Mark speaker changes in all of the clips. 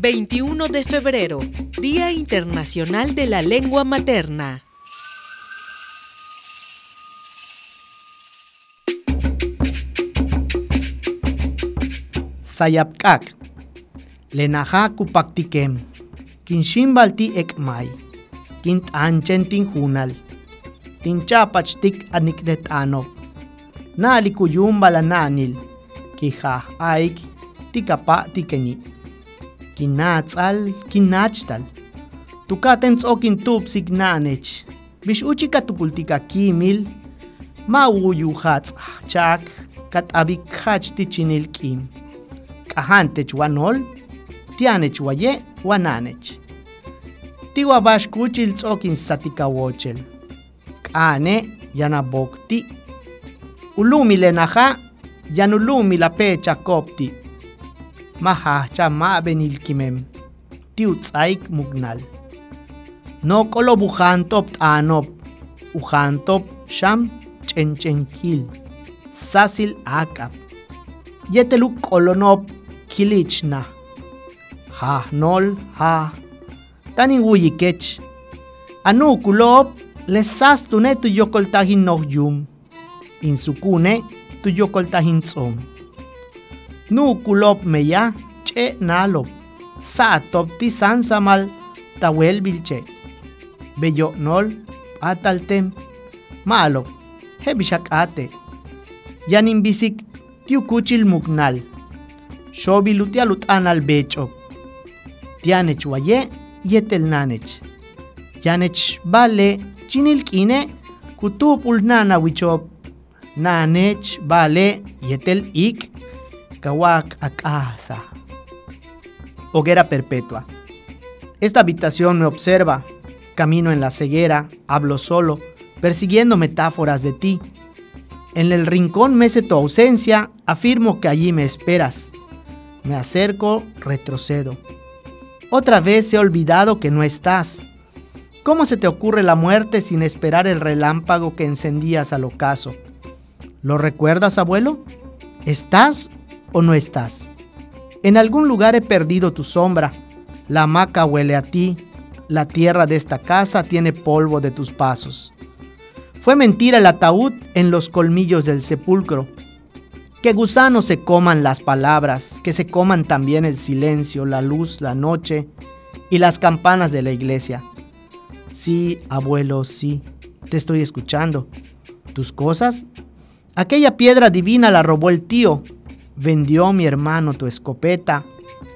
Speaker 1: 21 de febrero, Día Internacional de la Lengua Materna.
Speaker 2: Sayapkak. Lenaja kupaktikem. Kinshimbalti ekmay. Kint anchen tinjunal. Tinchapachtik aniknetanok. Nalikuyum balananil. Kija aik tikapa tikeni. Kinatzal kinachtal. Tukaten tzokin tup signanech. Bish uchika tupultika kimil. Mauyu hatz chak katabik hach tichinil kim. Kahantech wanol. Tianech waye wananech. Tiwa bash kuchil tzokin satikawochel. Kane yanabokti. Ulumi lenaja yanulumi la pecha kopti. Mahacha ma benilkimem. Tiu tzaik mugnal. No kolo bujantop anop. Ujantop sham chenchenkil. Sasil akap. Yeteluk kolonop kilichna. Ha nol ha. Tanin wuyikech. Anu kulop lesas tune tu yokoltahin noh yum. Insukune tu yokoltahin tsom. Nu kulop meya che nalop. Sa top ti sansamal tawel bilche. Beyo nol ataltem. Malop. Hebishak ate. Yanin bisik tiu kuchil mugnal. Shobilutialut anal bechop. Tianech waye yetel nanech. Yanech vale chinilkine kutupul nana wichop. Nanech vale yetel ik kawak akasa. Hoguera perpetua. Esta habitación me observa. Camino en la ceguera, hablo solo, persiguiendo metáforas de ti. En el rincón mece tu ausencia, afirmo que allí me esperas. Me acerco, retrocedo. Otra vez he olvidado que no estás. ¿Cómo se te ocurre la muerte sin esperar el relámpago que encendías al ocaso? ¿Lo recuerdas, abuelo? ¿Estás o no estás? En algún lugar he perdido tu sombra. La hamaca huele a ti. La tierra de esta casa tiene polvo de tus pasos. Fue mentira el ataúd en los colmillos del sepulcro. Que gusanos se coman las palabras, que se coman también el silencio, la luz, la noche y las campanas de la iglesia. Sí, abuelo, sí, te estoy escuchando. ¿Tus cosas? Aquella piedra divina la robó el tío. Vendió mi hermano tu escopeta.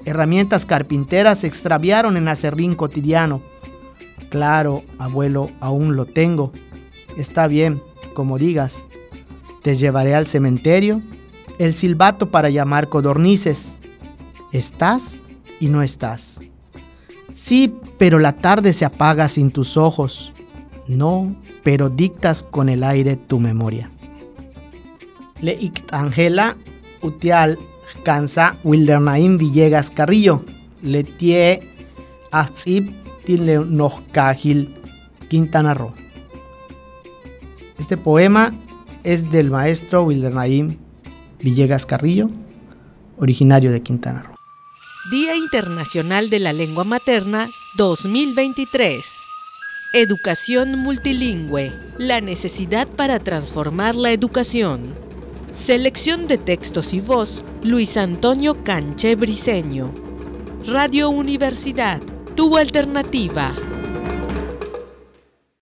Speaker 2: Herramientas carpinteras se extraviaron en acerrín cotidiano. Claro, abuelo, aún lo tengo. Está bien, como digas. Te llevaré al cementerio, el silbato para llamar codornices. Estás y no estás. Sí, pero la tarde se apaga sin tus ojos. No, pero dictas con el aire tu memoria. Le Angela Utial Cansa Wildernaim Villegas Carrillo. Le tie Azib Tilenochcajil Quintana Roo. Este poema es del maestro Wildernaim Villegas Carrillo, originario de Quintana Roo.
Speaker 1: Día Internacional de la Lengua Materna 2023. Educación multilingüe. La necesidad para transformar la educación. Selección de textos y voz, Luis Antonio Canche Briceño. Radio Universidad, tu alternativa.